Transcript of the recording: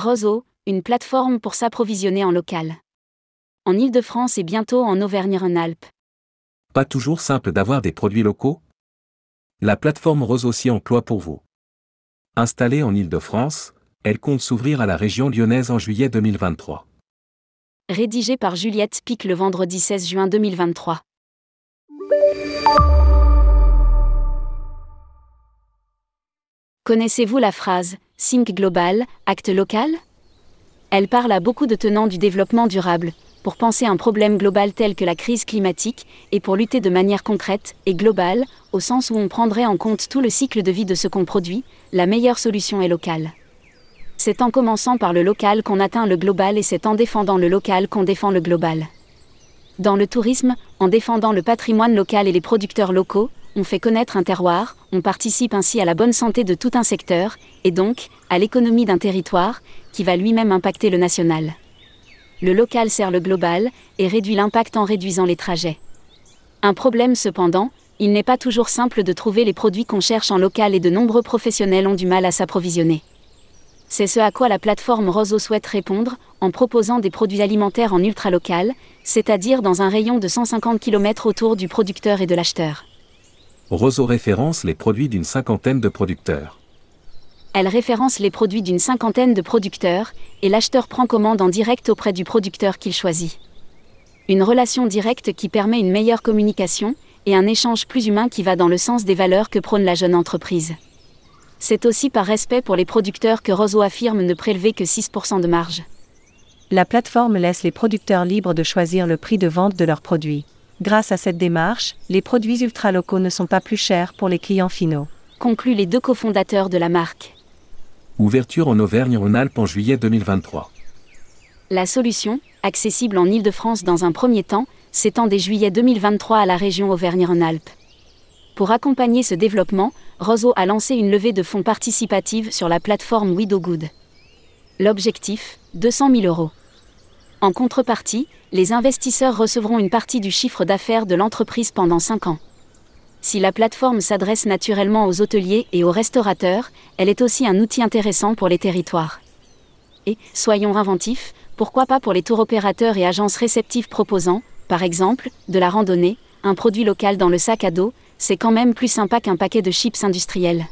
Roseau, une plateforme pour s'approvisionner en local. En Ile-de-France et bientôt en Auvergne-Rhône-Alpes. Pas toujours simple d'avoir des produits locaux La plateforme Roseau s'y emploie pour vous. Installée en Ile-de-France, elle compte s'ouvrir à la région lyonnaise en juillet 2023. Rédigé par Juliette Pic le vendredi 16 juin 2023. Connaissez-vous la phrase Think global, acte local Elle parle à beaucoup de tenants du développement durable, pour penser un problème global tel que la crise climatique, et pour lutter de manière concrète et globale, au sens où on prendrait en compte tout le cycle de vie de ce qu'on produit, la meilleure solution est locale. C'est en commençant par le local qu'on atteint le global et c'est en défendant le local qu'on défend le global. Dans le tourisme, en défendant le patrimoine local et les producteurs locaux, on fait connaître un terroir, on participe ainsi à la bonne santé de tout un secteur, et donc, à l'économie d'un territoire, qui va lui-même impacter le national. Le local sert le global, et réduit l'impact en réduisant les trajets. Un problème cependant, il n'est pas toujours simple de trouver les produits qu'on cherche en local et de nombreux professionnels ont du mal à s'approvisionner. C'est ce à quoi la plateforme Roseau souhaite répondre, en proposant des produits alimentaires en ultra-local, c'est-à-dire dans un rayon de 150 km autour du producteur et de l'acheteur. Roseau référence les produits d'une cinquantaine de producteurs. Elle référence les produits d'une cinquantaine de producteurs, et l'acheteur prend commande en direct auprès du producteur qu'il choisit. Une relation directe qui permet une meilleure communication, et un échange plus humain qui va dans le sens des valeurs que prône la jeune entreprise. C'est aussi par respect pour les producteurs que Roseau affirme ne prélever que 6% de marge. La plateforme laisse les producteurs libres de choisir le prix de vente de leurs produits. Grâce à cette démarche, les produits ultra-locaux ne sont pas plus chers pour les clients finaux. Concluent les deux cofondateurs de la marque. Ouverture en Auvergne-Rhône-Alpes en juillet 2023. La solution, accessible en Ile-de-France dans un premier temps, s'étend dès juillet 2023 à la région Auvergne-Rhône-Alpes. Pour accompagner ce développement, Roseau a lancé une levée de fonds participative sur la plateforme Good. L'objectif 200 000 euros. En contrepartie, les investisseurs recevront une partie du chiffre d'affaires de l'entreprise pendant 5 ans. Si la plateforme s'adresse naturellement aux hôteliers et aux restaurateurs, elle est aussi un outil intéressant pour les territoires. Et, soyons inventifs, pourquoi pas pour les tours opérateurs et agences réceptives proposant, par exemple, de la randonnée, un produit local dans le sac à dos, c'est quand même plus sympa qu'un paquet de chips industriels.